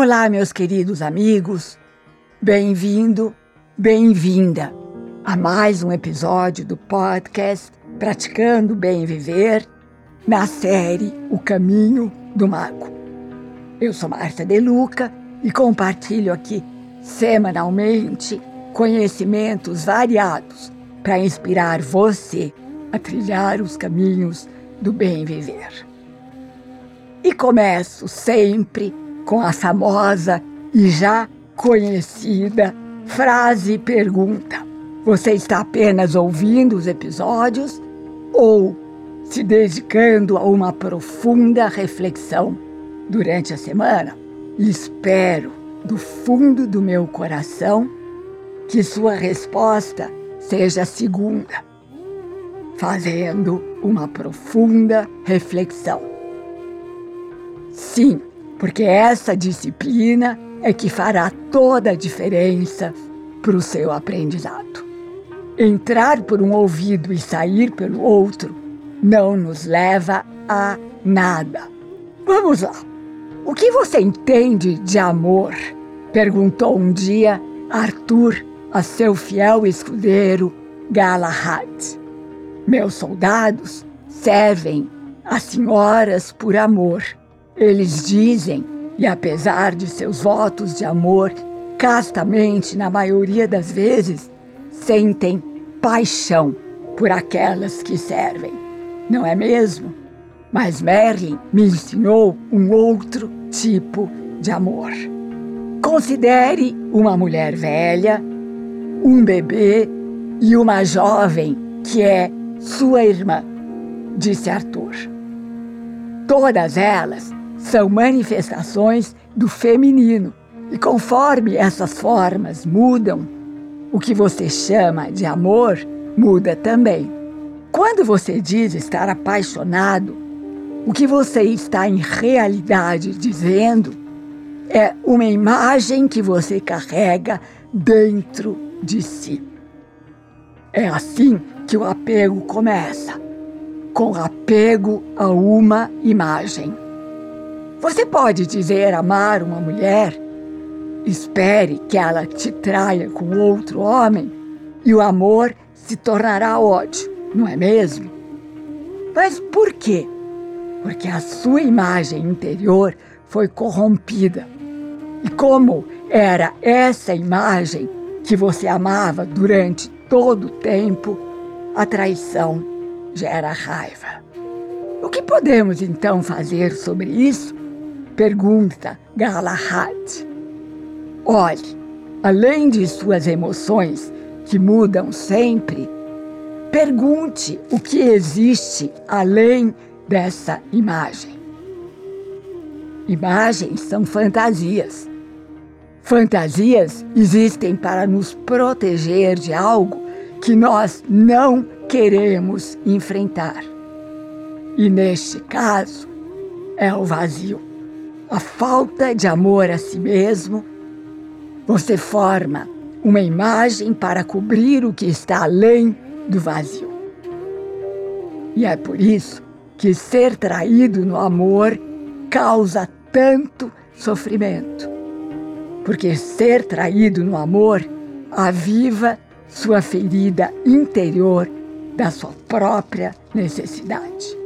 Olá, meus queridos amigos. Bem-vindo, bem-vinda a mais um episódio do podcast Praticando Bem Viver, na série O Caminho do Mago. Eu sou Marta Deluca e compartilho aqui semanalmente conhecimentos variados para inspirar você a trilhar os caminhos do bem viver. E começo sempre com a famosa e já conhecida frase e pergunta: Você está apenas ouvindo os episódios ou se dedicando a uma profunda reflexão durante a semana? Espero, do fundo do meu coração, que sua resposta seja a segunda, fazendo uma profunda reflexão. Sim, porque essa disciplina é que fará toda a diferença para o seu aprendizado. Entrar por um ouvido e sair pelo outro não nos leva a nada. Vamos lá. O que você entende de amor? perguntou um dia Arthur a seu fiel escudeiro Galahad. Meus soldados servem as senhoras por amor eles dizem, e apesar de seus votos de amor, castamente, na maioria das vezes, sentem paixão por aquelas que servem. Não é mesmo? Mas Merlin me ensinou um outro tipo de amor. Considere uma mulher velha, um bebê e uma jovem que é sua irmã, disse Arthur. Todas elas são manifestações do feminino. E conforme essas formas mudam, o que você chama de amor muda também. Quando você diz estar apaixonado, o que você está em realidade dizendo é uma imagem que você carrega dentro de si. É assim que o apego começa com apego a uma imagem. Você pode dizer amar uma mulher? Espere que ela te traia com outro homem e o amor se tornará ódio, não é mesmo? Mas por quê? Porque a sua imagem interior foi corrompida. E como era essa imagem que você amava durante todo o tempo, a traição gera raiva. O que podemos então fazer sobre isso? Pergunta Galahad. Olhe, além de suas emoções, que mudam sempre, pergunte o que existe além dessa imagem. Imagens são fantasias. Fantasias existem para nos proteger de algo que nós não queremos enfrentar. E neste caso, é o vazio a falta de amor a si mesmo, você forma uma imagem para cobrir o que está além do vazio. E é por isso que ser traído no amor causa tanto sofrimento. Porque ser traído no amor aviva sua ferida interior da sua própria necessidade.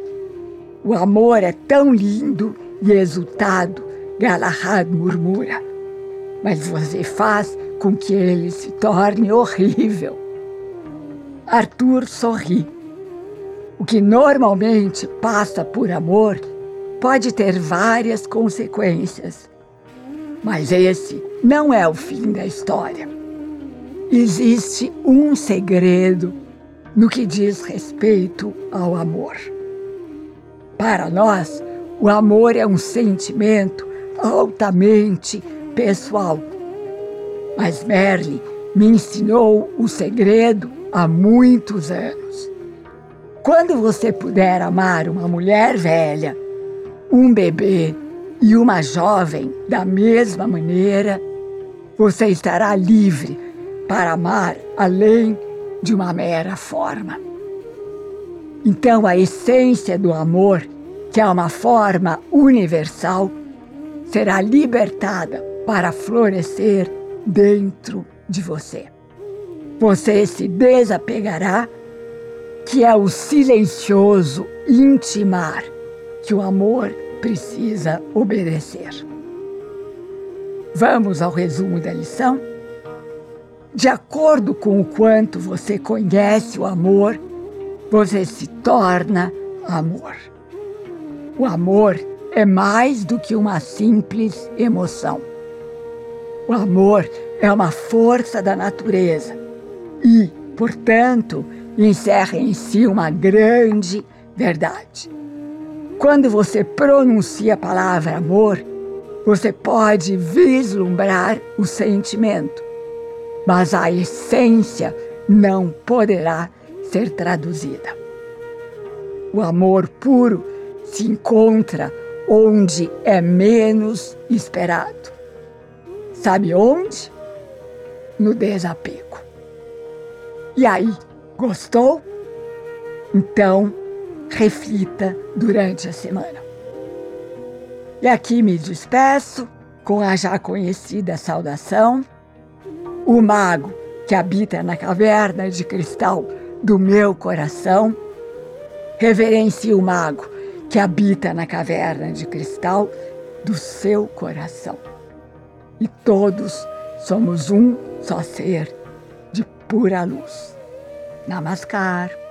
O amor é tão lindo e exultado, Galahad murmura. Mas você faz com que ele se torne horrível. Arthur sorri. O que normalmente passa por amor pode ter várias consequências. Mas esse não é o fim da história. Existe um segredo no que diz respeito ao amor. Para nós, o amor é um sentimento altamente pessoal. Mas Merlin me ensinou o segredo há muitos anos. Quando você puder amar uma mulher velha, um bebê e uma jovem da mesma maneira, você estará livre para amar além de uma mera forma. Então, a essência do amor que é uma forma universal, será libertada para florescer dentro de você. Você se desapegará, que é o silencioso intimar que o amor precisa obedecer. Vamos ao resumo da lição? De acordo com o quanto você conhece o amor, você se torna amor. O amor é mais do que uma simples emoção. O amor é uma força da natureza e, portanto, encerra em si uma grande verdade. Quando você pronuncia a palavra amor, você pode vislumbrar o sentimento, mas a essência não poderá ser traduzida. O amor puro se encontra onde é menos esperado. Sabe onde? No desapego. E aí, gostou? Então, reflita durante a semana. E aqui me despeço com a já conhecida saudação. O mago que habita na caverna de cristal do meu coração, reverencie o mago que habita na caverna de cristal do seu coração. E todos somos um só ser de pura luz. Namaskar.